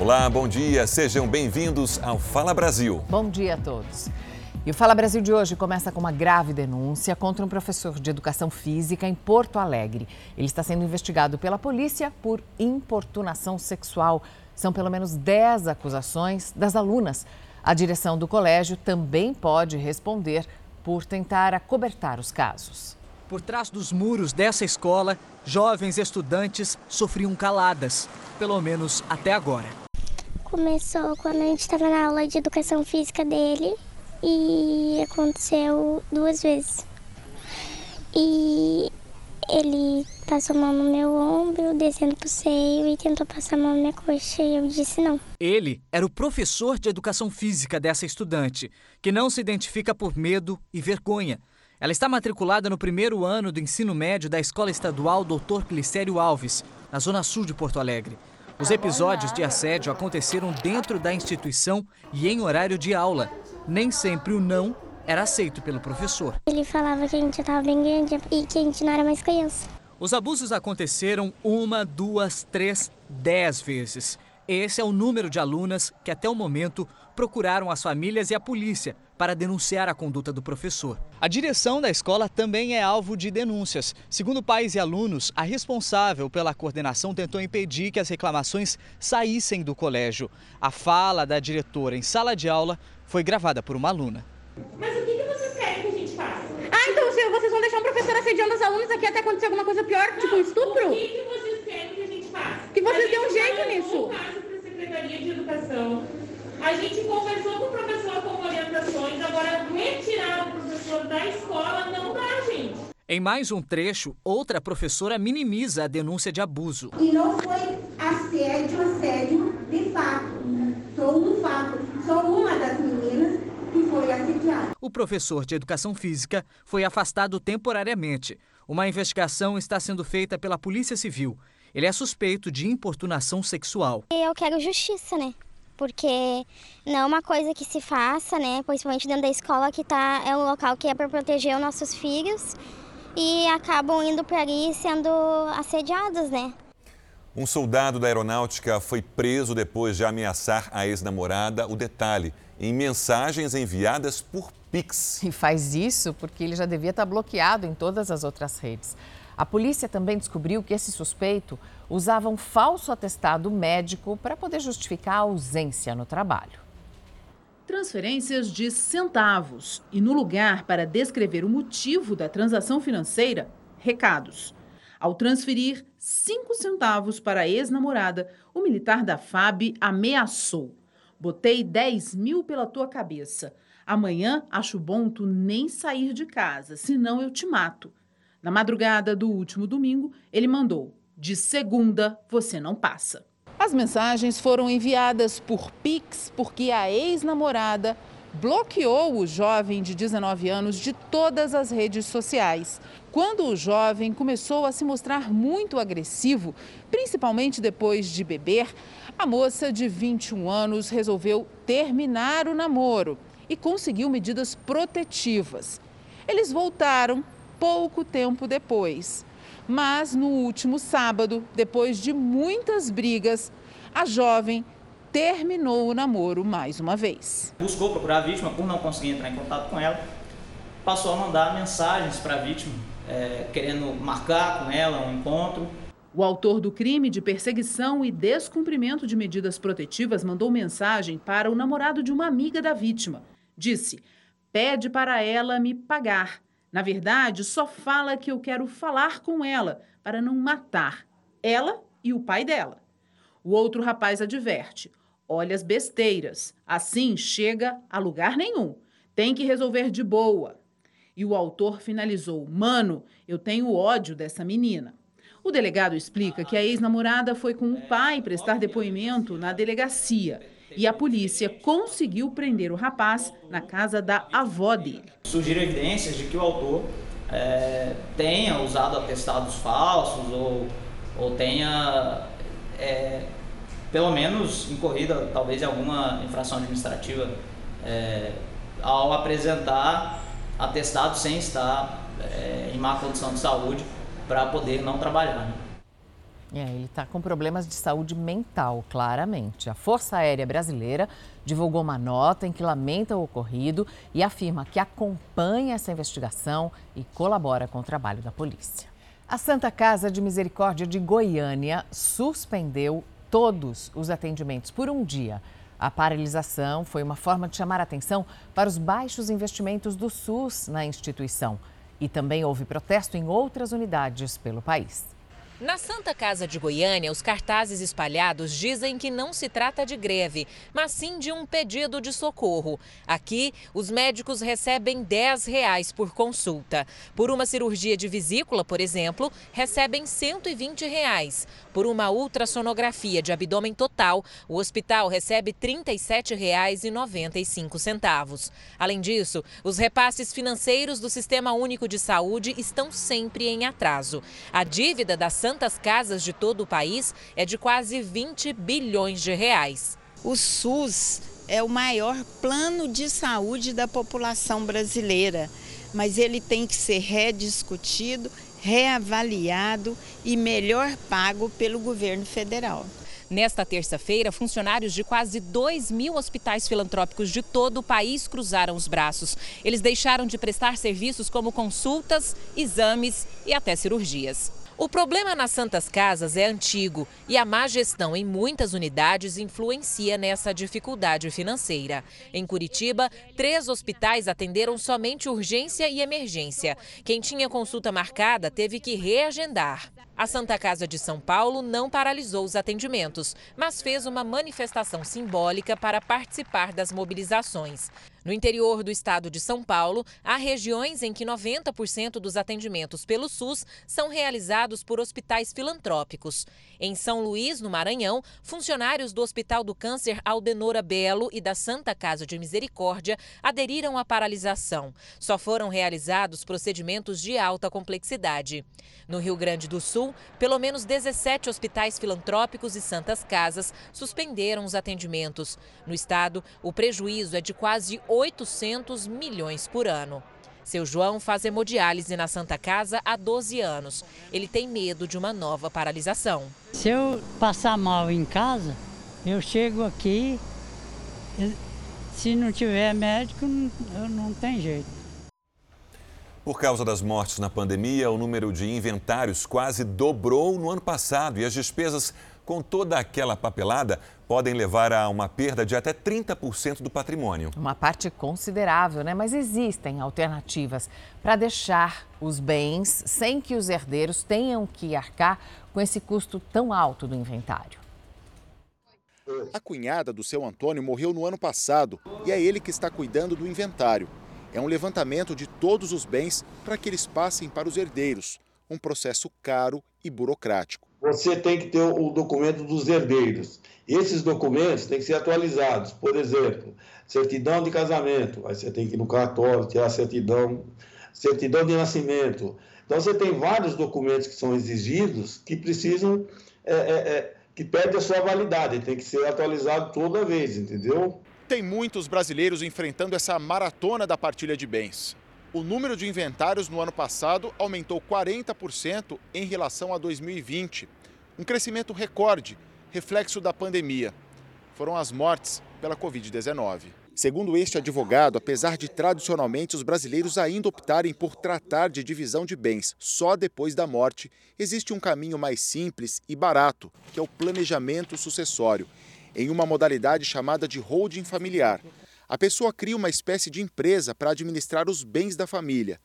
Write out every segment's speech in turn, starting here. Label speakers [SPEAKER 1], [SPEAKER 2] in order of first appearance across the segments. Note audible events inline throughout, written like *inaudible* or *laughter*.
[SPEAKER 1] Olá, bom dia, sejam bem-vindos ao Fala Brasil.
[SPEAKER 2] Bom dia a todos. E o Fala Brasil de hoje começa com uma grave denúncia contra um professor de educação física em Porto Alegre. Ele está sendo investigado pela polícia por importunação sexual. São pelo menos 10 acusações das alunas. A direção do colégio também pode responder por tentar acobertar os casos.
[SPEAKER 3] Por trás dos muros dessa escola, jovens estudantes sofriam caladas, pelo menos até agora.
[SPEAKER 4] Começou quando a gente estava na aula de educação física dele e aconteceu duas vezes. E ele passou a mão no meu ombro, descendo pro seio e tentou passar a mão na minha coxa e eu disse não.
[SPEAKER 3] Ele era o professor de educação física dessa estudante, que não se identifica por medo e vergonha. Ela está matriculada no primeiro ano do ensino médio da Escola Estadual Dr. Glicério Alves, na zona sul de Porto Alegre. Os episódios de assédio aconteceram dentro da instituição e em horário de aula. Nem sempre o não era aceito pelo professor.
[SPEAKER 4] Ele falava que a gente estava bem grande e que a gente não era mais criança.
[SPEAKER 3] Os abusos aconteceram uma, duas, três, dez vezes. Esse é o número de alunas que até o momento procuraram as famílias e a polícia para denunciar a conduta do professor. A direção da escola também é alvo de denúncias. Segundo pais e alunos, a responsável pela coordenação tentou impedir que as reclamações saíssem do colégio. A fala da diretora em sala de aula foi gravada por uma aluna.
[SPEAKER 5] Mas o que, que vocês querem que a gente faça? Ah, então vocês vão deixar um professor assediando os alunos aqui até acontecer alguma coisa pior, tipo um estupro?
[SPEAKER 6] O que, que vocês querem que a gente faça?
[SPEAKER 5] Que vocês dêem um jeito nisso.
[SPEAKER 6] o caso para a Secretaria de Educação. A gente conversou com o professor com orientações, agora retirar o professor da escola não dá, gente.
[SPEAKER 3] Em mais um trecho, outra professora minimiza a denúncia de abuso.
[SPEAKER 7] E não foi assédio, assédio de fato. Sou um fato. Sou uma das meninas que foi assediada.
[SPEAKER 3] O professor de educação física foi afastado temporariamente. Uma investigação está sendo feita pela Polícia Civil. Ele é suspeito de importunação sexual.
[SPEAKER 4] E eu quero justiça, né? Porque não é uma coisa que se faça, né? Principalmente dentro da escola que tá, é um local que é para proteger os nossos filhos e acabam indo para ali sendo assediados, né?
[SPEAKER 1] Um soldado da aeronáutica foi preso depois de ameaçar a ex-namorada. O detalhe: em mensagens enviadas por Pix.
[SPEAKER 2] E faz isso porque ele já devia estar bloqueado em todas as outras redes. A polícia também descobriu que esse suspeito usava um falso atestado médico para poder justificar a ausência no trabalho.
[SPEAKER 8] Transferências de centavos e, no lugar para descrever o motivo da transação financeira, recados. Ao transferir cinco centavos para a ex-namorada, o militar da FAB ameaçou. Botei 10 mil pela tua cabeça. Amanhã acho bom tu nem sair de casa, senão eu te mato. Na madrugada do último domingo, ele mandou: de segunda você não passa. As mensagens foram enviadas por Pix porque a ex-namorada bloqueou o jovem de 19 anos de todas as redes sociais. Quando o jovem começou a se mostrar muito agressivo, principalmente depois de beber, a moça de 21 anos resolveu terminar o namoro e conseguiu medidas protetivas. Eles voltaram pouco tempo depois. Mas no último sábado, depois de muitas brigas, a jovem terminou o namoro mais uma vez.
[SPEAKER 9] Buscou procurar a vítima por não conseguir entrar em contato com ela, passou a mandar mensagens para a vítima, é, querendo marcar com ela um encontro.
[SPEAKER 8] O autor do crime de perseguição e descumprimento de medidas protetivas mandou mensagem para o namorado de uma amiga da vítima. Disse: pede para ela me pagar. Na verdade, só fala que eu quero falar com ela para não matar ela e o pai dela. O outro rapaz adverte: olha as besteiras, assim chega a lugar nenhum. Tem que resolver de boa. E o autor finalizou: Mano, eu tenho ódio dessa menina. O delegado explica que a ex-namorada foi com o pai prestar depoimento na delegacia e a polícia conseguiu prender o rapaz na casa da avó dele.
[SPEAKER 9] Surgiram evidências de que o autor é, tenha usado atestados falsos ou, ou tenha, é, pelo menos, incorrido talvez em alguma infração administrativa é, ao apresentar atestado sem estar é, em má condição de saúde para poder não trabalhar. Né?
[SPEAKER 2] É, ele está com problemas de saúde mental, claramente. A Força Aérea Brasileira divulgou uma nota em que lamenta o ocorrido e afirma que acompanha essa investigação e colabora com o trabalho da polícia. A Santa Casa de Misericórdia de Goiânia suspendeu todos os atendimentos por um dia. A paralisação foi uma forma de chamar atenção para os baixos investimentos do SUS na instituição. E também houve protesto em outras unidades pelo país.
[SPEAKER 10] Na Santa Casa de Goiânia, os cartazes espalhados dizem que não se trata de greve, mas sim de um pedido de socorro. Aqui, os médicos recebem 10 reais por consulta. Por uma cirurgia de vesícula, por exemplo, recebem 120 reais. Por uma ultrassonografia de abdômen total, o hospital recebe R$ 37,95. Além disso, os repasses financeiros do Sistema Único de Saúde estão sempre em atraso. A dívida da Santa Santas Casas de todo o país é de quase 20 bilhões de reais.
[SPEAKER 11] O SUS é o maior plano de saúde da população brasileira, mas ele tem que ser rediscutido, reavaliado e melhor pago pelo governo federal.
[SPEAKER 10] Nesta terça-feira, funcionários de quase 2 mil hospitais filantrópicos de todo o país cruzaram os braços. Eles deixaram de prestar serviços como consultas, exames e até cirurgias. O problema nas Santas Casas é antigo e a má gestão em muitas unidades influencia nessa dificuldade financeira. Em Curitiba, três hospitais atenderam somente urgência e emergência. Quem tinha consulta marcada teve que reagendar. A Santa Casa de São Paulo não paralisou os atendimentos, mas fez uma manifestação simbólica para participar das mobilizações. No interior do estado de São Paulo, há regiões em que 90% dos atendimentos pelo SUS são realizados por hospitais filantrópicos. Em São Luís, no Maranhão, funcionários do Hospital do Câncer Aldenora Belo e da Santa Casa de Misericórdia aderiram à paralisação. Só foram realizados procedimentos de alta complexidade. No Rio Grande do Sul, pelo menos 17 hospitais filantrópicos e santas casas suspenderam os atendimentos. No estado, o prejuízo é de quase 800 milhões por ano. Seu João faz hemodiálise na Santa Casa há 12 anos. Ele tem medo de uma nova paralisação.
[SPEAKER 12] Se eu passar mal em casa, eu chego aqui, se não tiver médico, não, não tem jeito.
[SPEAKER 1] Por causa das mortes na pandemia, o número de inventários quase dobrou no ano passado e as despesas com toda aquela papelada podem levar a uma perda de até 30% do patrimônio.
[SPEAKER 2] Uma parte considerável, né? Mas existem alternativas para deixar os bens sem que os herdeiros tenham que arcar com esse custo tão alto do inventário.
[SPEAKER 13] A cunhada do seu Antônio morreu no ano passado e é ele que está cuidando do inventário. É um levantamento de todos os bens para que eles passem para os herdeiros. Um processo caro e burocrático.
[SPEAKER 14] Você tem que ter o documento dos herdeiros. Esses documentos têm que ser atualizados. Por exemplo, certidão de casamento. Aí você tem que ir no cartório, tirar certidão, certidão de nascimento. Então você tem vários documentos que são exigidos que precisam, é, é, é, que perdem a sua validade, tem que ser atualizado toda vez, entendeu?
[SPEAKER 13] Tem muitos brasileiros enfrentando essa maratona da partilha de bens. O número de inventários no ano passado aumentou 40% em relação a 2020. Um crescimento recorde, reflexo da pandemia. Foram as mortes pela Covid-19. Segundo este advogado, apesar de tradicionalmente os brasileiros ainda optarem por tratar de divisão de bens só depois da morte, existe um caminho mais simples e barato, que é o planejamento sucessório em uma modalidade chamada de holding familiar. A pessoa cria uma espécie de empresa para administrar os bens da família.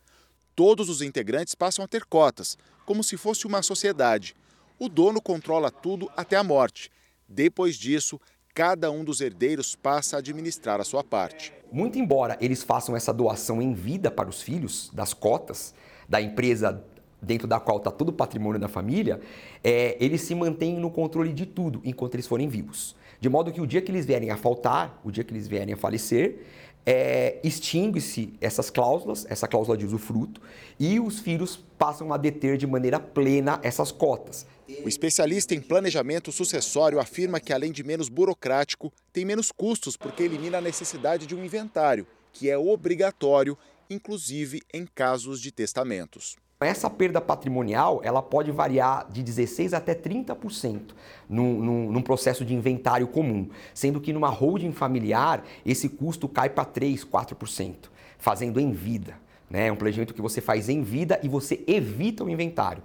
[SPEAKER 13] Todos os integrantes passam a ter cotas, como se fosse uma sociedade. O dono controla tudo até a morte. Depois disso, cada um dos herdeiros passa a administrar a sua parte.
[SPEAKER 15] Muito embora eles façam essa doação em vida para os filhos, das cotas, da empresa dentro da qual está todo o patrimônio da família, é, eles se mantêm no controle de tudo enquanto eles forem vivos. De modo que o dia que eles vierem a faltar, o dia que eles vierem a falecer, é, extingue-se essas cláusulas, essa cláusula de usufruto, e os filhos passam a deter de maneira plena essas cotas.
[SPEAKER 13] O especialista em planejamento sucessório afirma que, além de menos burocrático, tem menos custos porque elimina a necessidade de um inventário, que é obrigatório, inclusive em casos de testamentos.
[SPEAKER 15] Essa perda patrimonial ela pode variar de 16% até 30% num, num, num processo de inventário comum, sendo que numa holding familiar esse custo cai para 3%, 4%, fazendo em vida. Né? É um planejamento que você faz em vida e você evita o inventário.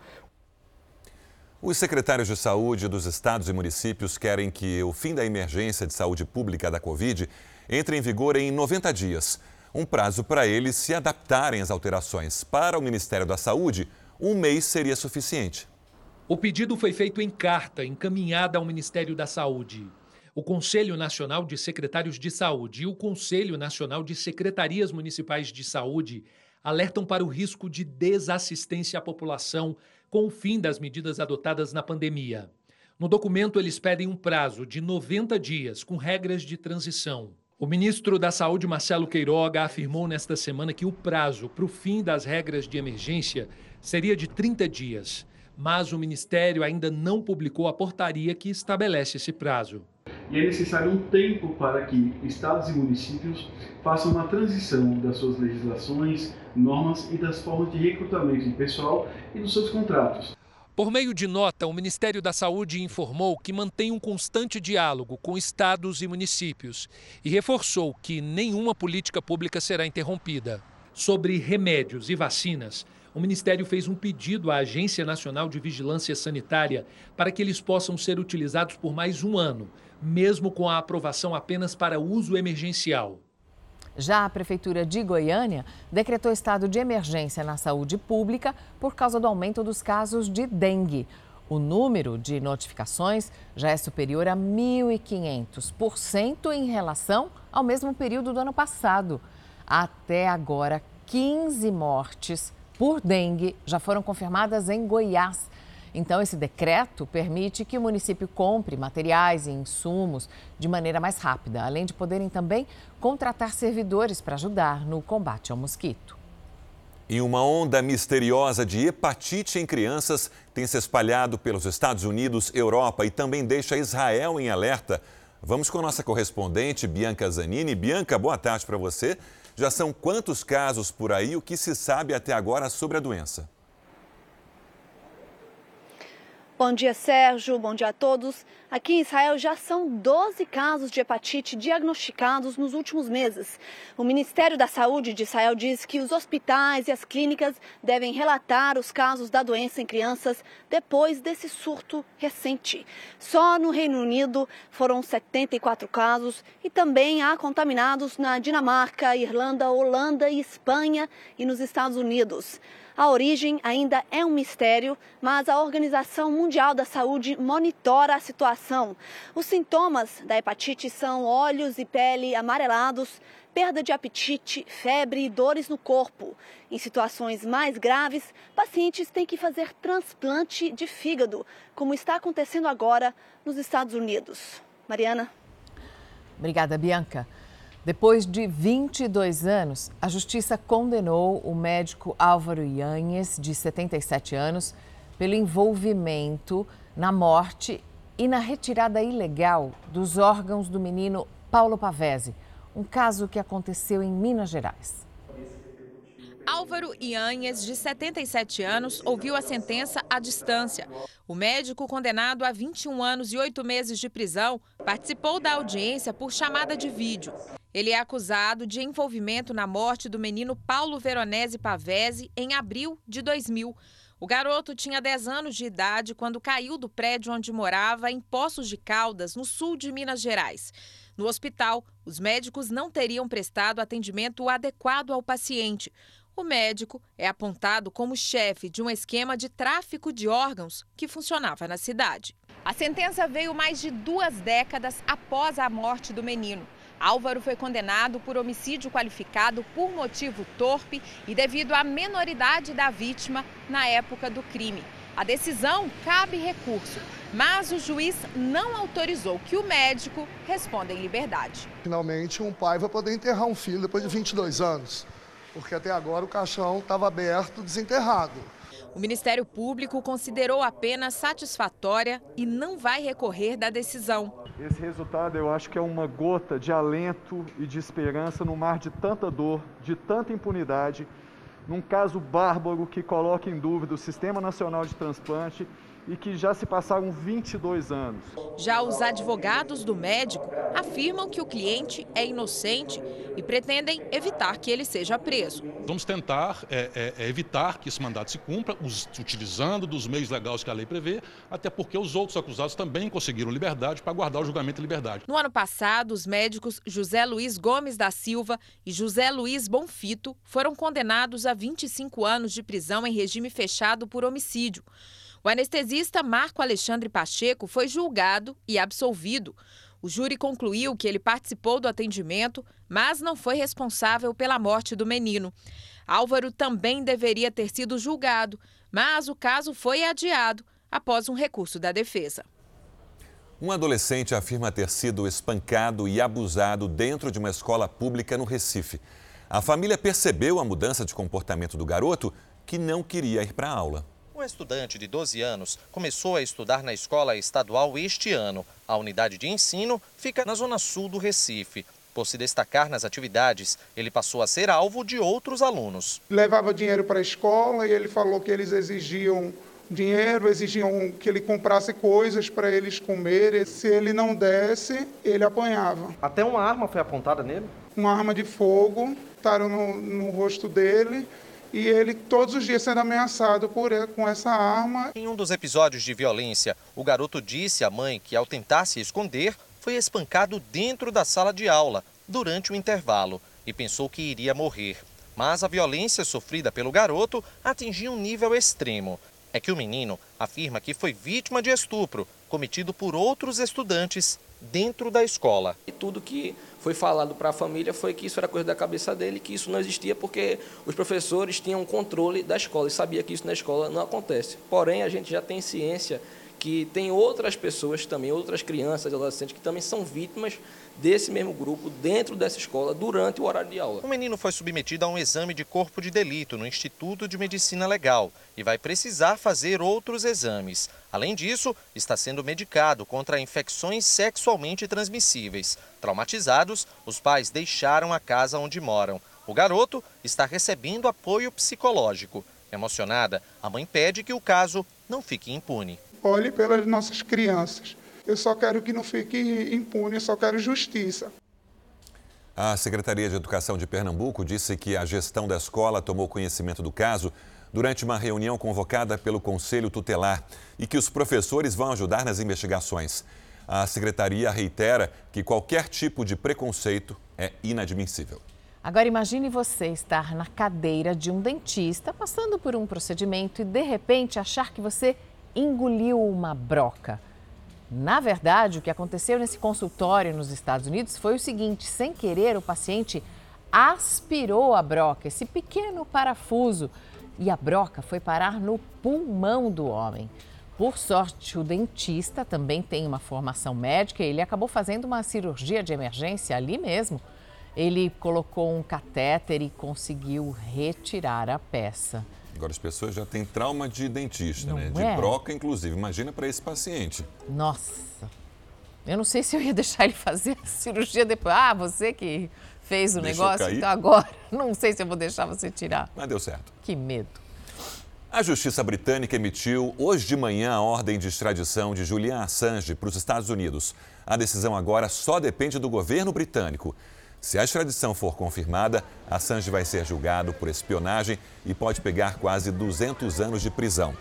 [SPEAKER 1] Os secretários de saúde dos estados e municípios querem que o fim da emergência de saúde pública da Covid entre em vigor em 90 dias. Um prazo para eles se adaptarem às alterações. Para o Ministério da Saúde, um mês seria suficiente.
[SPEAKER 16] O pedido foi feito em carta encaminhada ao Ministério da Saúde. O Conselho Nacional de Secretários de Saúde e o Conselho Nacional de Secretarias Municipais de Saúde alertam para o risco de desassistência à população com o fim das medidas adotadas na pandemia. No documento, eles pedem um prazo de 90 dias, com regras de transição. O ministro da Saúde, Marcelo Queiroga, afirmou nesta semana que o prazo para o fim das regras de emergência seria de 30 dias, mas o ministério ainda não publicou a portaria que estabelece esse prazo.
[SPEAKER 17] E é necessário um tempo para que estados e municípios façam uma transição das suas legislações, normas e das formas de recrutamento de pessoal e dos seus contratos.
[SPEAKER 16] Por meio de nota, o Ministério da Saúde informou que mantém um constante diálogo com estados e municípios e reforçou que nenhuma política pública será interrompida. Sobre remédios e vacinas, o Ministério fez um pedido à Agência Nacional de Vigilância Sanitária para que eles possam ser utilizados por mais um ano, mesmo com a aprovação apenas para uso emergencial.
[SPEAKER 2] Já a Prefeitura de Goiânia decretou estado de emergência na saúde pública por causa do aumento dos casos de dengue. O número de notificações já é superior a 1.500% em relação ao mesmo período do ano passado. Até agora, 15 mortes por dengue já foram confirmadas em Goiás. Então, esse decreto permite que o município compre materiais e insumos de maneira mais rápida, além de poderem também contratar servidores para ajudar no combate ao mosquito.
[SPEAKER 1] E uma onda misteriosa de hepatite em crianças tem se espalhado pelos Estados Unidos, Europa e também deixa Israel em alerta. Vamos com nossa correspondente Bianca Zanini. Bianca, boa tarde para você. Já são quantos casos por aí? O que se sabe até agora sobre a doença?
[SPEAKER 18] Bom dia, Sérgio. Bom dia a todos. Aqui em Israel já são 12 casos de hepatite diagnosticados nos últimos meses. O Ministério da Saúde de Israel diz que os hospitais e as clínicas devem relatar os casos da doença em crianças depois desse surto recente. Só no Reino Unido foram 74 casos e também há contaminados na Dinamarca, Irlanda, Holanda e Espanha e nos Estados Unidos. A origem ainda é um mistério, mas a Organização Mundial da Saúde monitora a situação. Os sintomas da hepatite são olhos e pele amarelados, perda de apetite, febre e dores no corpo. Em situações mais graves, pacientes têm que fazer transplante de fígado, como está acontecendo agora nos Estados Unidos. Mariana.
[SPEAKER 2] Obrigada, Bianca. Depois de 22 anos, a justiça condenou o médico Álvaro Yanhes, de 77 anos, pelo envolvimento na morte e na retirada ilegal dos órgãos do menino Paulo Pavese, um caso que aconteceu em Minas Gerais.
[SPEAKER 19] Álvaro Ianhes, de 77 anos, ouviu a sentença à distância. O médico, condenado a 21 anos e 8 meses de prisão, participou da audiência por chamada de vídeo. Ele é acusado de envolvimento na morte do menino Paulo Veronese Pavese em abril de 2000. O garoto tinha 10 anos de idade quando caiu do prédio onde morava, em Poços de Caldas, no sul de Minas Gerais. No hospital, os médicos não teriam prestado atendimento adequado ao paciente. O médico é apontado como chefe de um esquema de tráfico de órgãos que funcionava na cidade. A sentença veio mais de duas décadas após a morte do menino. Álvaro foi condenado por homicídio qualificado por motivo torpe e devido à menoridade da vítima na época do crime. A decisão cabe recurso, mas o juiz não autorizou que o médico responda em liberdade.
[SPEAKER 20] Finalmente, um pai vai poder enterrar um filho depois de 22 anos porque até agora o caixão estava aberto, desenterrado.
[SPEAKER 19] O Ministério Público considerou a pena satisfatória e não vai recorrer da decisão.
[SPEAKER 21] Esse resultado eu acho que é uma gota de alento e de esperança no mar de tanta dor, de tanta impunidade
[SPEAKER 22] num caso bárbaro que coloca em dúvida o Sistema Nacional de Transplante e que já se passaram 22 anos.
[SPEAKER 19] Já os advogados do médico afirmam que o cliente é inocente e pretendem evitar que ele seja preso.
[SPEAKER 23] Vamos tentar é, é, é evitar que esse mandato se cumpra, os, utilizando dos meios legais que a lei prevê, até porque os outros acusados também conseguiram liberdade para guardar o julgamento em liberdade.
[SPEAKER 19] No ano passado, os médicos José Luiz Gomes da Silva e José Luiz Bonfito foram condenados a 25 anos de prisão em regime fechado por homicídio. O anestesista Marco Alexandre Pacheco foi julgado e absolvido. O júri concluiu que ele participou do atendimento, mas não foi responsável pela morte do menino. Álvaro também deveria ter sido julgado, mas o caso foi adiado após um recurso da defesa.
[SPEAKER 1] Um adolescente afirma ter sido espancado e abusado dentro de uma escola pública no Recife. A família percebeu a mudança de comportamento do garoto, que não queria ir para a aula.
[SPEAKER 24] O estudante de 12 anos começou a estudar na escola estadual este ano. A unidade de ensino fica na zona sul do Recife. Por se destacar nas atividades, ele passou a ser alvo de outros alunos.
[SPEAKER 25] Levava dinheiro para a escola e ele falou que eles exigiam dinheiro, exigiam que ele comprasse coisas para eles comerem. Se ele não desse, ele apanhava.
[SPEAKER 24] Até uma arma foi apontada nele?
[SPEAKER 25] Uma arma de fogo, estaram no, no rosto dele e ele todos os dias sendo ameaçado por, com essa arma.
[SPEAKER 24] Em um dos episódios de violência, o garoto disse à mãe que, ao tentar se esconder, foi espancado dentro da sala de aula durante o intervalo e pensou que iria morrer. Mas a violência sofrida pelo garoto atingiu um nível extremo. É que o menino afirma que foi vítima de estupro cometido por outros estudantes dentro da escola.
[SPEAKER 26] E tudo que foi falado para a família foi que isso era coisa da cabeça dele, que isso não existia porque os professores tinham controle da escola e sabia que isso na escola não acontece. Porém, a gente já tem ciência que tem outras pessoas também, outras crianças, adolescentes que também são vítimas desse mesmo grupo dentro dessa escola durante o horário de aula.
[SPEAKER 24] O menino foi submetido a um exame de corpo de delito no Instituto de Medicina Legal e vai precisar fazer outros exames. Além disso, está sendo medicado contra infecções sexualmente transmissíveis. Traumatizados, os pais deixaram a casa onde moram. O garoto está recebendo apoio psicológico. Emocionada, a mãe pede que o caso não fique impune.
[SPEAKER 25] Olhe pelas nossas crianças eu só quero que não fique impune, eu só quero justiça.
[SPEAKER 1] A Secretaria de Educação de Pernambuco disse que a gestão da escola tomou conhecimento do caso durante uma reunião convocada pelo Conselho Tutelar e que os professores vão ajudar nas investigações. A secretaria reitera que qualquer tipo de preconceito é inadmissível.
[SPEAKER 2] Agora imagine você estar na cadeira de um dentista passando por um procedimento e de repente achar que você engoliu uma broca. Na verdade, o que aconteceu nesse consultório nos Estados Unidos foi o seguinte: sem querer, o paciente aspirou a broca, esse pequeno parafuso, e a broca foi parar no pulmão do homem. Por sorte, o dentista também tem uma formação médica e ele acabou fazendo uma cirurgia de emergência ali mesmo. Ele colocou um catéter e conseguiu retirar a peça.
[SPEAKER 1] Agora, as pessoas já têm trauma de dentista,
[SPEAKER 2] não
[SPEAKER 1] né? De
[SPEAKER 2] é?
[SPEAKER 1] broca, inclusive. Imagina para esse paciente.
[SPEAKER 2] Nossa, eu não sei se eu ia *laughs* deixar ele fazer a cirurgia depois. Ah, você que fez o
[SPEAKER 1] Deixou
[SPEAKER 2] negócio,
[SPEAKER 1] cair?
[SPEAKER 2] então agora *laughs* não sei se eu vou deixar você tirar.
[SPEAKER 1] Mas deu certo.
[SPEAKER 2] Que medo.
[SPEAKER 1] A Justiça Britânica emitiu hoje de manhã a ordem de extradição de Julian Assange para os Estados Unidos. A decisão agora só depende do governo britânico. Se a extradição for confirmada, Assange vai ser julgado por espionagem e pode pegar quase 200 anos de prisão.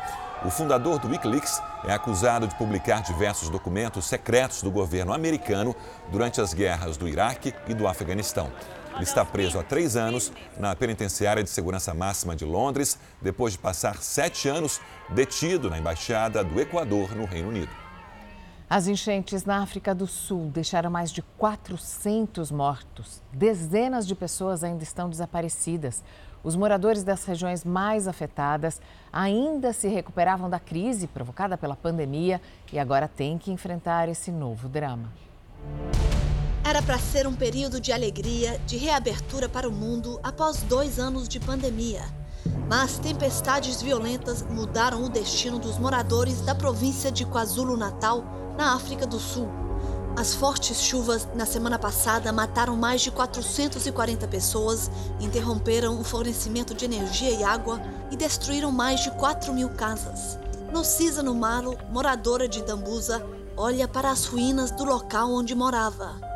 [SPEAKER 1] O fundador do Wikileaks é acusado de publicar diversos documentos secretos do governo americano durante as guerras do Iraque e do Afeganistão. Ele está preso há três anos na penitenciária de segurança máxima de Londres, depois de passar sete anos detido na embaixada do Equador, no Reino Unido.
[SPEAKER 2] As enchentes na África do Sul deixaram mais de 400 mortos. Dezenas de pessoas ainda estão desaparecidas. Os moradores das regiões mais afetadas ainda se recuperavam da crise provocada pela pandemia e agora têm que enfrentar esse novo drama.
[SPEAKER 27] Era para ser um período de alegria, de reabertura para o mundo após dois anos de pandemia. Mas tempestades violentas mudaram o destino dos moradores da província de KwaZulu-Natal, na África do Sul. As fortes chuvas na semana passada mataram mais de 440 pessoas, interromperam o fornecimento de energia e água e destruíram mais de 4 mil casas. Nocisa Numalo, moradora de Dambuza, olha para as ruínas do local onde morava.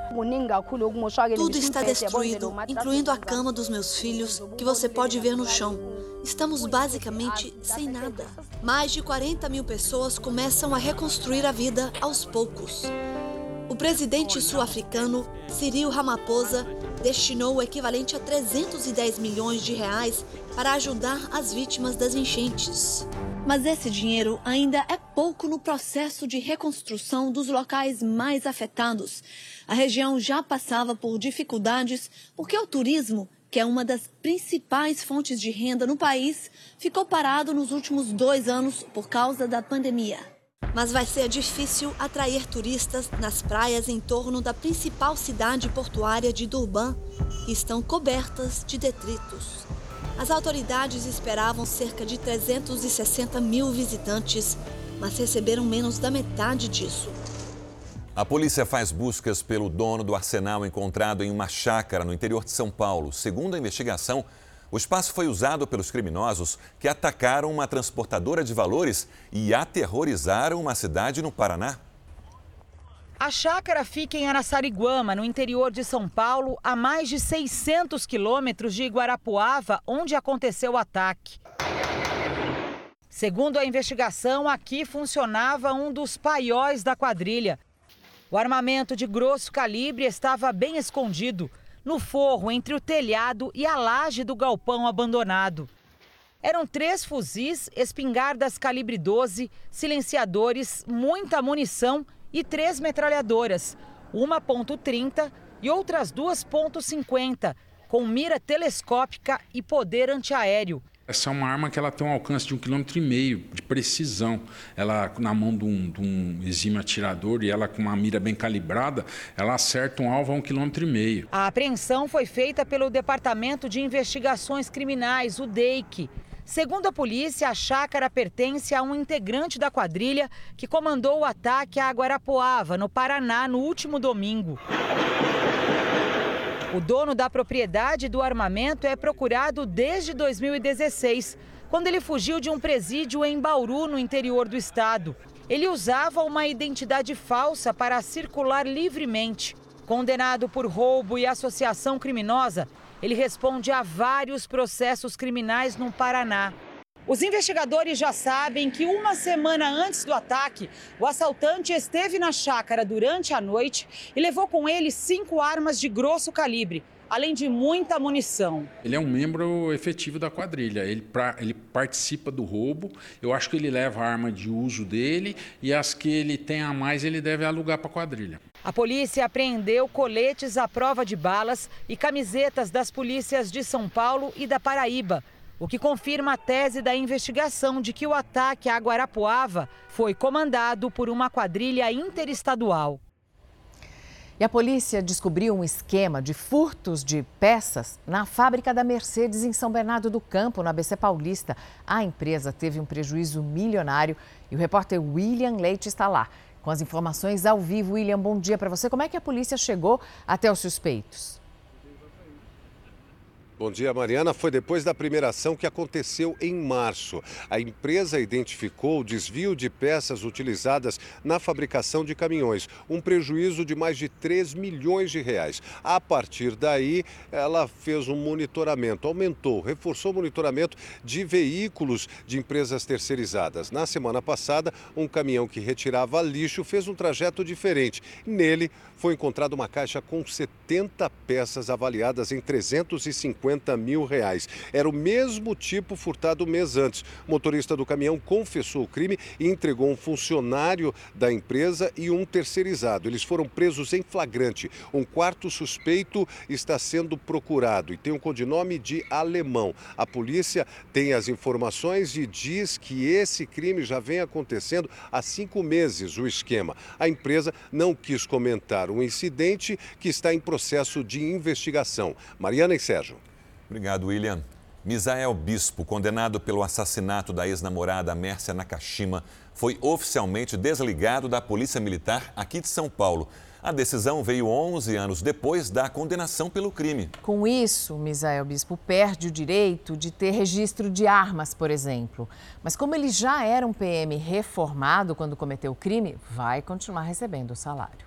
[SPEAKER 27] Tudo está destruído, incluindo a cama dos meus filhos, que você pode ver no chão. Estamos basicamente sem nada. Mais de 40 mil pessoas começam a reconstruir a vida aos poucos. O presidente sul-africano Cyril Ramaphosa destinou o equivalente a 310 milhões de reais para ajudar as vítimas das enchentes. Mas esse dinheiro ainda é pouco no processo de reconstrução dos locais mais afetados. A região já passava por dificuldades porque o turismo, que é uma das principais fontes de renda no país, ficou parado nos últimos dois anos por causa da pandemia. Mas vai ser difícil atrair turistas nas praias em torno da principal cidade portuária de Durban, que estão cobertas de detritos. As autoridades esperavam cerca de 360 mil visitantes, mas receberam menos da metade disso.
[SPEAKER 1] A polícia faz buscas pelo dono do arsenal encontrado em uma chácara no interior de São Paulo. Segundo a investigação, o espaço foi usado pelos criminosos que atacaram uma transportadora de valores e aterrorizaram uma cidade no Paraná.
[SPEAKER 28] A chácara fica em Araçariguama, no interior de São Paulo, a mais de 600 quilômetros de Iguarapuava, onde aconteceu o ataque. Segundo a investigação, aqui funcionava um dos paióis da quadrilha. O armamento de grosso calibre estava bem escondido no forro entre o telhado e a laje do galpão abandonado. Eram três fuzis, espingardas calibre 12, silenciadores, muita munição e três metralhadoras, uma ponto .30 e outras duas ponto .50, com mira telescópica e poder antiaéreo.
[SPEAKER 29] Essa é uma arma que ela tem um alcance de um quilômetro e meio de precisão. Ela na mão de um, de um exímio atirador e ela com uma mira bem calibrada, ela acerta um alvo a um quilômetro e meio.
[SPEAKER 28] A apreensão foi feita pelo Departamento de Investigações Criminais, o DEIC. Segundo a polícia, a chácara pertence a um integrante da quadrilha que comandou o ataque a Guarapuava, no Paraná, no último domingo. O dono da propriedade do armamento é procurado desde 2016, quando ele fugiu de um presídio em Bauru, no interior do estado. Ele usava uma identidade falsa para circular livremente. Condenado por roubo e associação criminosa, ele responde a vários processos criminais no Paraná. Os investigadores já sabem que uma semana antes do ataque, o assaltante esteve na chácara durante a noite e levou com ele cinco armas de grosso calibre, além de muita munição.
[SPEAKER 29] Ele é um membro efetivo da quadrilha. Ele, pra, ele participa do roubo. Eu acho que ele leva a arma de uso dele e as que ele tem a mais ele deve alugar para a quadrilha.
[SPEAKER 28] A polícia apreendeu coletes à prova de balas e camisetas das polícias de São Paulo e da Paraíba o que confirma a tese da investigação de que o ataque a Guarapuava foi comandado por uma quadrilha interestadual.
[SPEAKER 2] E a polícia descobriu um esquema de furtos de peças na fábrica da Mercedes em São Bernardo do Campo, no ABC Paulista. A empresa teve um prejuízo milionário e o repórter William Leite está lá. Com as informações ao vivo, William, bom dia para você. Como é que a polícia chegou até os suspeitos?
[SPEAKER 30] Bom dia, Mariana. Foi depois da primeira ação que aconteceu em março. A empresa identificou o desvio de peças utilizadas na fabricação de caminhões, um prejuízo de mais de 3 milhões de reais. A partir daí, ela fez um monitoramento, aumentou, reforçou o monitoramento de veículos de empresas terceirizadas. Na semana passada, um caminhão que retirava lixo fez um trajeto diferente. Nele, foi encontrada uma caixa com 70 peças avaliadas em 350 mil reais. Era o mesmo tipo furtado um mês antes. O motorista do caminhão confessou o crime e entregou um funcionário da empresa e um terceirizado. Eles foram presos em flagrante. Um quarto suspeito está sendo procurado e tem um codinome de alemão. A polícia tem as informações e diz que esse crime já vem acontecendo há cinco meses, o esquema. A empresa não quis comentar um incidente que está em processo de investigação. Mariana e Sérgio.
[SPEAKER 1] Obrigado, William. Misael Bispo, condenado pelo assassinato da ex-namorada Mércia Nakashima, foi oficialmente desligado da Polícia Militar aqui de São Paulo. A decisão veio 11 anos depois da condenação pelo crime.
[SPEAKER 2] Com isso, Misael Bispo perde o direito de ter registro de armas, por exemplo. Mas como ele já era um PM reformado quando cometeu o crime, vai continuar recebendo o salário.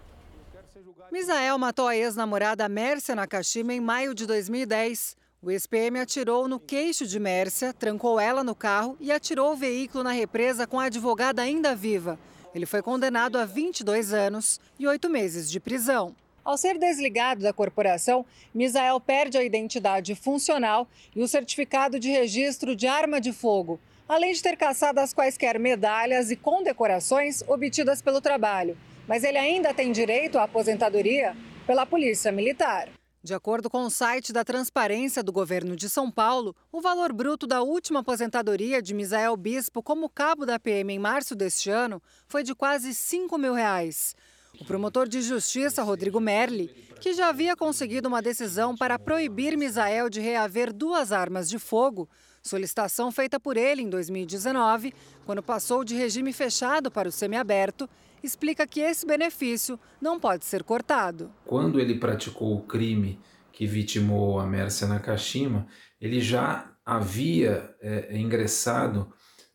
[SPEAKER 31] Misael matou a ex-namorada Mércia Nakashima em maio de 2010. O ex-PM atirou no queixo de Mércia, trancou ela no carro e atirou o veículo na represa com a advogada ainda viva. Ele foi condenado a 22 anos e oito meses de prisão. Ao ser desligado da corporação, Misael perde a identidade funcional e o certificado de registro de arma de fogo, além de ter caçado as quaisquer medalhas e condecorações obtidas pelo trabalho. Mas ele ainda tem direito à aposentadoria pela Polícia Militar. De acordo com o site da Transparência do Governo de São Paulo, o valor bruto da última aposentadoria de Misael Bispo como cabo da PM em março deste ano foi de quase 5 mil reais. O promotor de justiça, Rodrigo Merli, que já havia conseguido uma decisão para proibir Misael de reaver duas armas de fogo, solicitação feita por ele em 2019, quando passou de regime fechado para o semiaberto, explica que esse benefício não pode ser cortado.
[SPEAKER 32] Quando ele praticou o crime que vitimou a Mércia Nakashima, ele já havia é, ingressado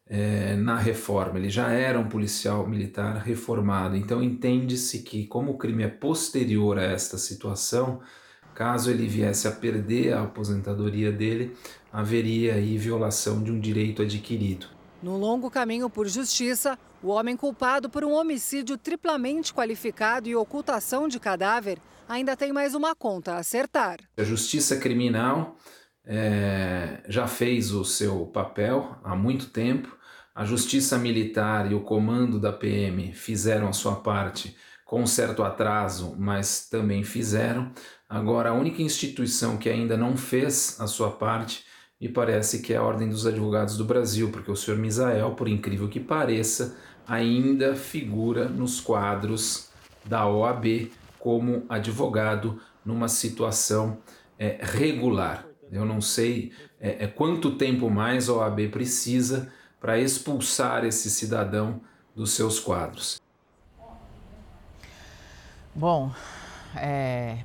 [SPEAKER 32] é, na reforma, ele já era um policial militar reformado. Então, entende-se que, como o crime é posterior a esta situação, caso ele viesse a perder a aposentadoria dele, haveria aí violação de um direito adquirido.
[SPEAKER 31] No longo caminho por justiça, o homem culpado por um homicídio triplamente qualificado e ocultação de cadáver ainda tem mais uma conta a acertar.
[SPEAKER 32] A justiça criminal é, já fez o seu papel há muito tempo. A justiça militar e o comando da PM fizeram a sua parte com certo atraso, mas também fizeram. Agora, a única instituição que ainda não fez a sua parte me parece que é a Ordem dos Advogados do Brasil, porque o senhor Misael, por incrível que pareça, ainda figura nos quadros da OAB como advogado numa situação é, regular. Eu não sei é, é, quanto tempo mais a OAB precisa para expulsar esse cidadão dos seus quadros.
[SPEAKER 2] Bom, é,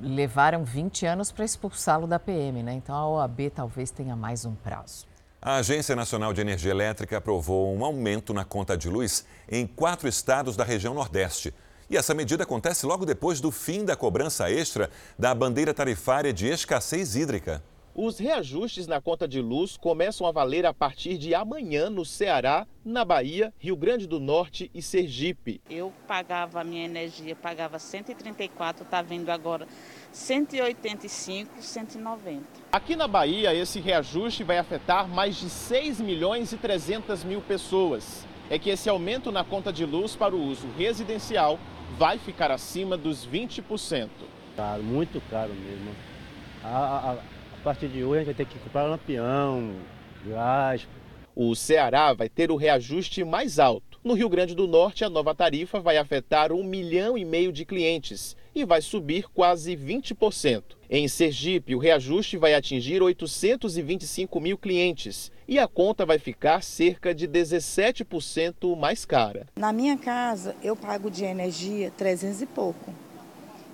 [SPEAKER 2] levaram 20 anos para expulsá-lo da PM, né? Então a OAB talvez tenha mais um prazo.
[SPEAKER 1] A Agência Nacional de Energia Elétrica aprovou um aumento na conta de luz em quatro estados da região Nordeste. E essa medida acontece logo depois do fim da cobrança extra da bandeira tarifária de escassez hídrica.
[SPEAKER 33] Os reajustes na conta de luz começam a valer a partir de amanhã no Ceará, na Bahia, Rio Grande do Norte e Sergipe.
[SPEAKER 34] Eu pagava a minha energia, pagava 134, está vindo agora 185, 190.
[SPEAKER 33] Aqui na Bahia, esse reajuste vai afetar mais de 6 milhões e 300 mil pessoas. É que esse aumento na conta de luz para o uso residencial vai ficar acima dos 20%.
[SPEAKER 35] Caro, muito caro mesmo. A, a, a partir de hoje a gente vai ter que comprar lampião, gás.
[SPEAKER 33] O Ceará vai ter o reajuste mais alto. No Rio Grande do Norte, a nova tarifa vai afetar um milhão e meio de clientes e vai subir quase 20%. Em Sergipe, o reajuste vai atingir 825 mil clientes e a conta vai ficar cerca de 17% mais cara.
[SPEAKER 34] Na minha casa, eu pago de energia 300 e pouco.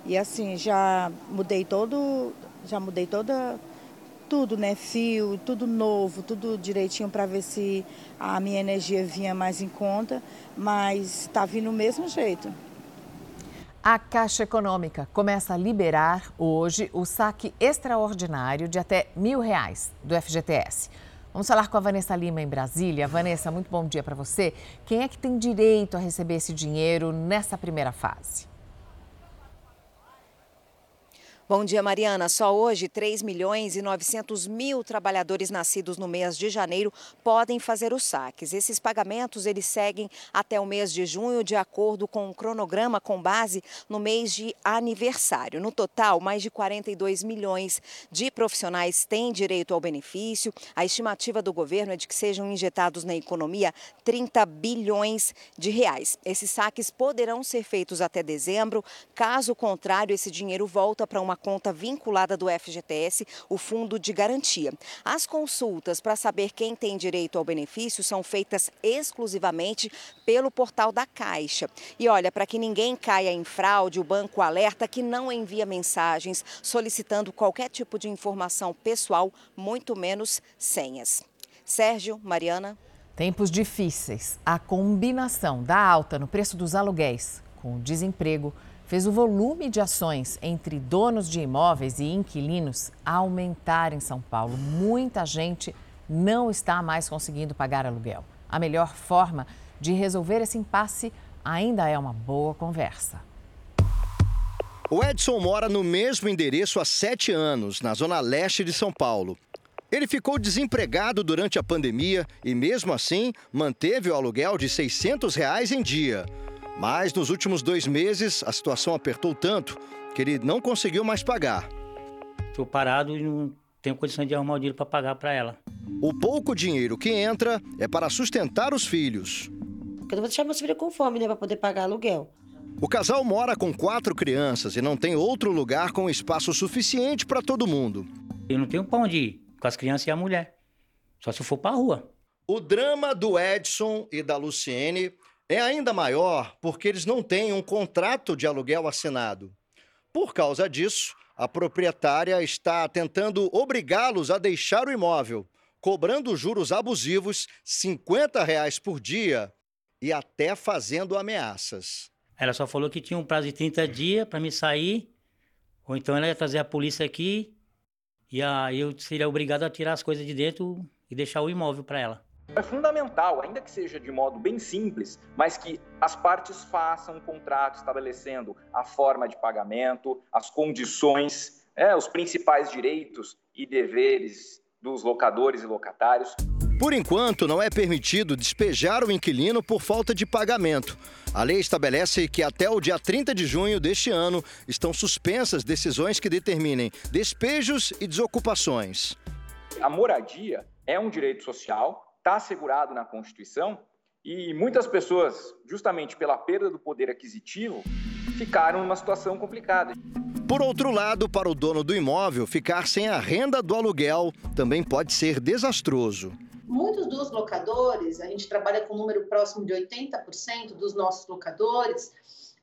[SPEAKER 34] E assim, já mudei todo, já mudei toda tudo, né? Fio, tudo novo, tudo direitinho para ver se a minha energia vinha mais em conta, mas está vindo do mesmo jeito.
[SPEAKER 2] A Caixa Econômica começa a liberar hoje o saque extraordinário de até mil reais do FGTS. Vamos falar com a Vanessa Lima em Brasília. Vanessa, muito bom dia para você. Quem é que tem direito a receber esse dinheiro nessa primeira fase?
[SPEAKER 36] Bom dia, Mariana. Só hoje, 3 milhões e 900 mil trabalhadores nascidos no mês de janeiro podem fazer os saques. Esses pagamentos eles seguem até o mês de junho, de acordo com o cronograma com base no mês de aniversário. No total, mais de 42 milhões de profissionais têm direito ao benefício. A estimativa do governo é de que sejam injetados na economia 30 bilhões de reais. Esses saques poderão ser feitos até dezembro. Caso contrário, esse dinheiro volta para uma conta vinculada do FGTS, o Fundo de Garantia. As consultas para saber quem tem direito ao benefício são feitas exclusivamente pelo portal da Caixa. E olha, para que ninguém caia em fraude, o banco alerta que não envia mensagens solicitando qualquer tipo de informação pessoal, muito menos senhas. Sérgio, Mariana.
[SPEAKER 2] Tempos difíceis. A combinação da alta no preço dos aluguéis com o desemprego fez o volume de ações entre donos de imóveis e inquilinos aumentar em São Paulo. Muita gente não está mais conseguindo pagar aluguel. A melhor forma de resolver esse impasse ainda é uma boa conversa.
[SPEAKER 37] O Edson mora no mesmo endereço há sete anos, na zona leste de São Paulo. Ele ficou desempregado durante a pandemia e, mesmo assim, manteve o aluguel de 600 reais em dia. Mas nos últimos dois meses, a situação apertou tanto que ele não conseguiu mais pagar.
[SPEAKER 38] Estou parado e não tenho condição de arrumar o dinheiro para pagar para ela.
[SPEAKER 37] O pouco dinheiro que entra é para sustentar os filhos.
[SPEAKER 39] Porque eu não vou deixar meus filhos com fome, né, para poder pagar aluguel.
[SPEAKER 37] O casal mora com quatro crianças e não tem outro lugar com espaço suficiente para todo mundo.
[SPEAKER 38] Eu não tenho para onde ir com as crianças e a mulher. Só se eu for para a rua.
[SPEAKER 37] O drama do Edson e da Luciene é ainda maior porque eles não têm um contrato de aluguel assinado. Por causa disso, a proprietária está tentando obrigá-los a deixar o imóvel, cobrando juros abusivos, 50 reais por dia e até fazendo ameaças.
[SPEAKER 38] Ela só falou que tinha um prazo de 30 dias para me sair, ou então ela ia trazer a polícia aqui e aí eu seria obrigado a tirar as coisas de dentro e deixar o imóvel para ela.
[SPEAKER 40] É fundamental, ainda que seja de modo bem simples, mas que as partes façam um contrato estabelecendo a forma de pagamento, as condições, é, os principais direitos e deveres dos locadores e locatários.
[SPEAKER 37] Por enquanto, não é permitido despejar o inquilino por falta de pagamento. A lei estabelece que até o dia 30 de junho deste ano estão suspensas decisões que determinem despejos e desocupações.
[SPEAKER 40] A moradia é um direito social, está assegurado na Constituição e muitas pessoas, justamente pela perda do poder aquisitivo, ficaram numa situação complicada.
[SPEAKER 37] Por outro lado, para o dono do imóvel, ficar sem a renda do aluguel também pode ser desastroso
[SPEAKER 41] muitos dos locadores, a gente trabalha com um número próximo de 80% dos nossos locadores,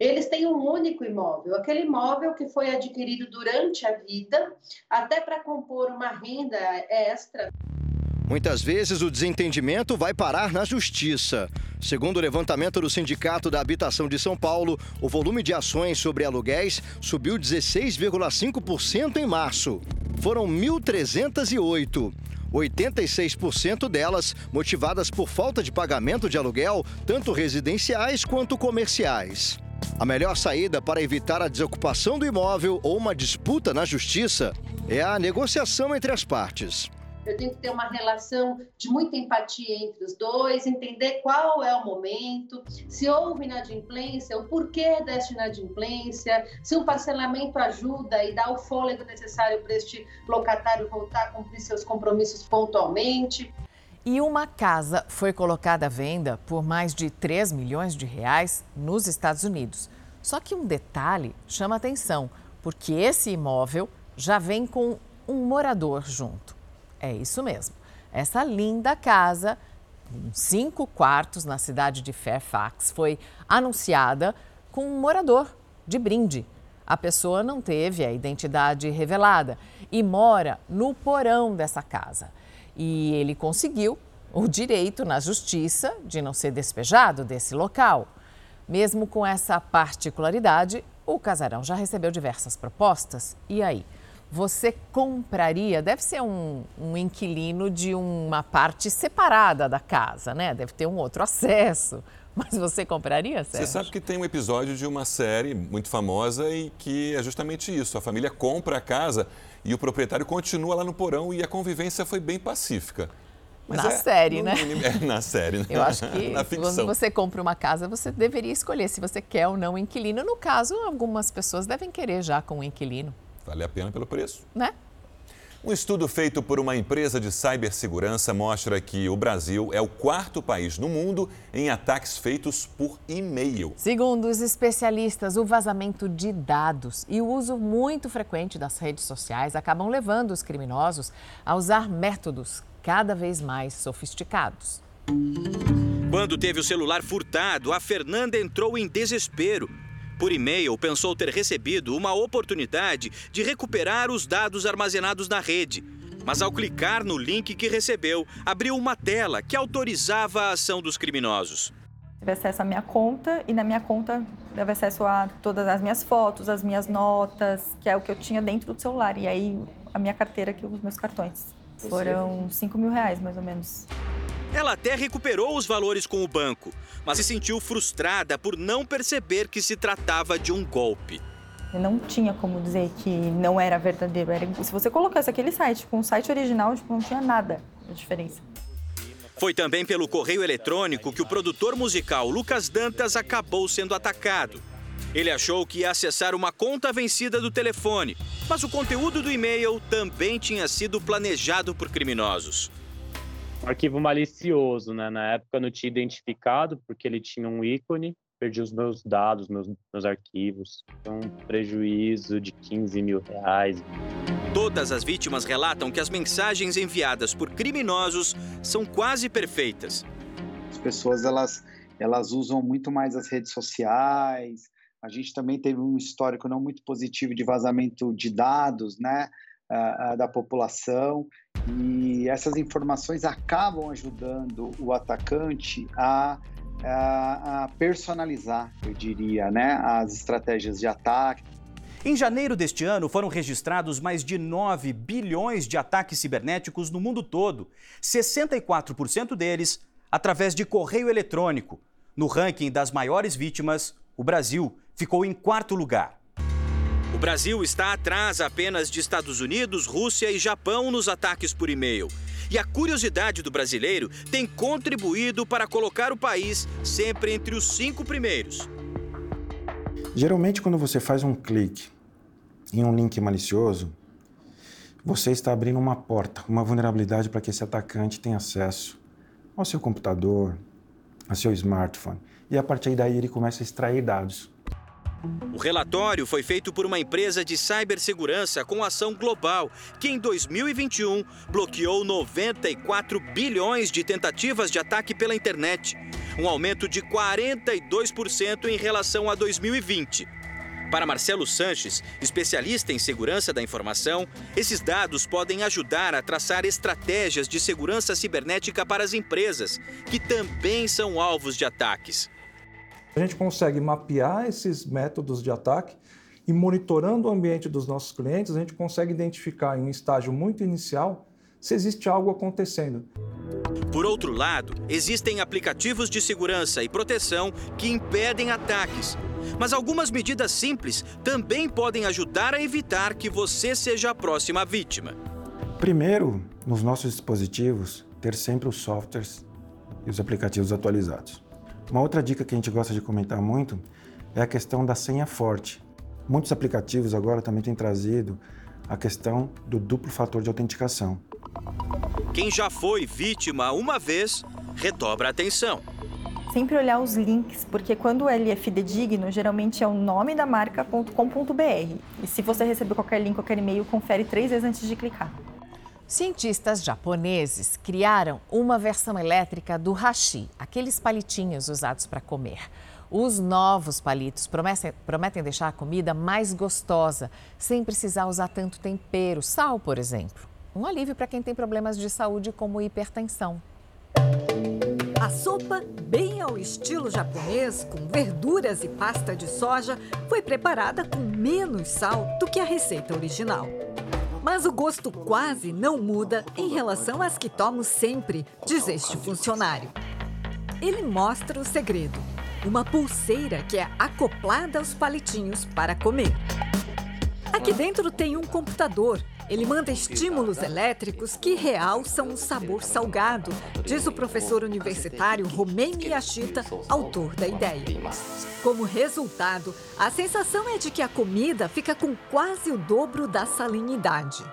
[SPEAKER 41] eles têm um único imóvel, aquele imóvel que foi adquirido durante a vida, até para compor uma renda extra.
[SPEAKER 37] Muitas vezes o desentendimento vai parar na justiça. Segundo o levantamento do Sindicato da Habitação de São Paulo, o volume de ações sobre aluguéis subiu 16,5% em março. Foram 1.308. 86% delas motivadas por falta de pagamento de aluguel, tanto residenciais quanto comerciais. A melhor saída para evitar a desocupação do imóvel ou uma disputa na justiça é a negociação entre as partes
[SPEAKER 41] eu tenho que ter uma relação de muita empatia entre os dois, entender qual é o momento, se houve inadimplência, o porquê dessa inadimplência, se um parcelamento ajuda e dá o fôlego necessário para este locatário voltar a cumprir seus compromissos pontualmente.
[SPEAKER 2] E uma casa foi colocada à venda por mais de 3 milhões de reais nos Estados Unidos. Só que um detalhe chama atenção, porque esse imóvel já vem com um morador junto. É isso mesmo. Essa linda casa, com cinco quartos na cidade de Fairfax, foi anunciada com um morador de brinde. A pessoa não teve a identidade revelada e mora no porão dessa casa. E ele conseguiu o direito na justiça de não ser despejado desse local. Mesmo com essa particularidade, o casarão já recebeu diversas propostas. E aí? Você compraria? Deve ser um, um, inquilino de uma parte separada da casa, né? Deve ter um outro acesso. *laughs* Mas você compraria, Sérgio?
[SPEAKER 1] Você sabe que tem um episódio de uma série muito famosa e que é justamente isso. A família compra a casa e o proprietário continua lá no porão e a convivência foi bem pacífica.
[SPEAKER 2] Mas na é, série, né?
[SPEAKER 1] É, na série, né?
[SPEAKER 2] Eu acho que *laughs* quando você compra uma casa, você deveria escolher se você quer ou não um inquilino. No caso, algumas pessoas devem querer já com um inquilino.
[SPEAKER 1] Vale a pena pelo preço.
[SPEAKER 2] Né?
[SPEAKER 1] Um estudo feito por uma empresa de cibersegurança mostra que o Brasil é o quarto país no mundo em ataques feitos por e-mail.
[SPEAKER 2] Segundo os especialistas, o vazamento de dados e o uso muito frequente das redes sociais acabam levando os criminosos a usar métodos cada vez mais sofisticados.
[SPEAKER 21] Quando teve o celular furtado, a Fernanda entrou em desespero. Por e-mail, pensou ter recebido uma oportunidade de recuperar os dados armazenados na rede. Mas ao clicar no link que recebeu, abriu uma tela que autorizava a ação dos criminosos.
[SPEAKER 42] Teve acesso à minha conta e na minha conta teve acesso a todas as minhas fotos, as minhas notas, que é o que eu tinha dentro do celular. E aí a minha carteira, que os meus cartões. Foram 5 mil reais, mais ou menos.
[SPEAKER 21] Ela até recuperou os valores com o banco, mas se sentiu frustrada por não perceber que se tratava de um golpe.
[SPEAKER 42] Eu não tinha como dizer que não era verdadeiro. Era... Se você colocasse aquele site com o site original, tipo, não tinha nada de diferença.
[SPEAKER 21] Foi também pelo correio eletrônico que o produtor musical Lucas Dantas acabou sendo atacado. Ele achou que ia acessar uma conta vencida do telefone, mas o conteúdo do e-mail também tinha sido planejado por criminosos
[SPEAKER 43] arquivo malicioso, né? Na época eu não tinha identificado porque ele tinha um ícone, perdi os meus dados, meus, meus arquivos. Foi um prejuízo de 15 mil reais.
[SPEAKER 21] Todas as vítimas relatam que as mensagens enviadas por criminosos são quase perfeitas.
[SPEAKER 30] As pessoas elas, elas usam muito mais as redes sociais. A gente também teve um histórico não muito positivo de vazamento de dados, né? da população e essas informações acabam ajudando o atacante a, a, a personalizar, eu diria, né, as estratégias de ataque.
[SPEAKER 21] Em janeiro deste ano, foram registrados mais de 9 bilhões de ataques cibernéticos no mundo todo, 64% deles através de correio eletrônico. No ranking das maiores vítimas, o Brasil ficou em quarto lugar. O Brasil está atrás apenas de Estados Unidos, Rússia e Japão nos ataques por e-mail. E a curiosidade do brasileiro tem contribuído para colocar o país sempre entre os cinco primeiros.
[SPEAKER 34] Geralmente, quando você faz um clique em um link malicioso, você está abrindo uma porta, uma vulnerabilidade para que esse atacante tenha acesso ao seu computador, ao seu smartphone. E a partir daí ele começa a extrair dados.
[SPEAKER 21] O relatório foi feito por uma empresa de cibersegurança com ação global, que em 2021 bloqueou 94 bilhões de tentativas de ataque pela internet, um aumento de 42% em relação a 2020. Para Marcelo Sanches, especialista em segurança da informação, esses dados podem ajudar a traçar estratégias de segurança cibernética para as empresas, que também são alvos de ataques.
[SPEAKER 44] A gente consegue mapear esses métodos de ataque e monitorando o ambiente dos nossos clientes, a gente consegue identificar em um estágio muito inicial se existe algo acontecendo.
[SPEAKER 21] Por outro lado, existem aplicativos de segurança e proteção que impedem ataques. Mas algumas medidas simples também podem ajudar a evitar que você seja a próxima vítima.
[SPEAKER 34] Primeiro, nos nossos dispositivos, ter sempre os softwares e os aplicativos atualizados. Uma outra dica que a gente gosta de comentar muito é a questão da senha forte. Muitos aplicativos agora também têm trazido a questão do duplo fator de autenticação.
[SPEAKER 21] Quem já foi vítima uma vez, redobra a atenção.
[SPEAKER 42] Sempre olhar os links, porque quando ele é fidedigno, geralmente é o nome da marca.com.br. E se você recebeu qualquer link, qualquer e-mail, confere três vezes antes de clicar.
[SPEAKER 2] Cientistas japoneses criaram uma versão elétrica do hashi, aqueles palitinhos usados para comer. Os novos palitos prometem, prometem deixar a comida mais gostosa, sem precisar usar tanto tempero, sal, por exemplo. Um alívio para quem tem problemas de saúde como hipertensão.
[SPEAKER 31] A sopa, bem ao estilo japonês, com verduras e pasta de soja, foi preparada com menos sal do que a receita original. Mas o gosto quase não muda em relação às que tomo sempre, diz este funcionário. Ele mostra o segredo: uma pulseira que é acoplada aos palitinhos para comer. Aqui dentro tem um computador. Ele manda estímulos elétricos que realçam o sabor salgado, diz o professor universitário Romain Miyashita, autor da ideia. Como resultado, a sensação é de que a comida fica com quase o dobro da salinidade.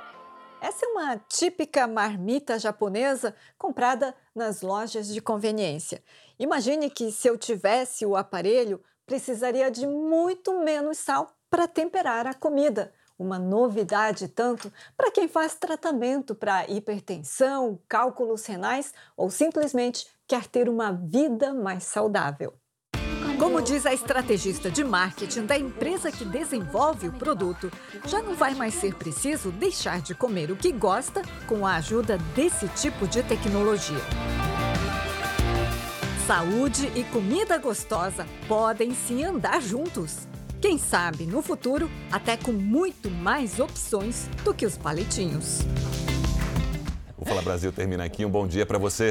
[SPEAKER 31] Essa é uma típica marmita japonesa comprada nas lojas de conveniência. Imagine que se eu tivesse o aparelho, precisaria de muito menos sal para temperar a comida. Uma novidade tanto para quem faz tratamento para hipertensão, cálculos renais ou simplesmente quer ter uma vida mais saudável. Como diz a estrategista de marketing da empresa que desenvolve o produto, já não vai mais ser preciso deixar de comer o que gosta com a ajuda desse tipo de tecnologia. Saúde e comida gostosa podem sim andar juntos. Quem sabe no futuro, até com muito mais opções do que os palitinhos.
[SPEAKER 1] O Fala Brasil termina aqui. Um bom dia para você.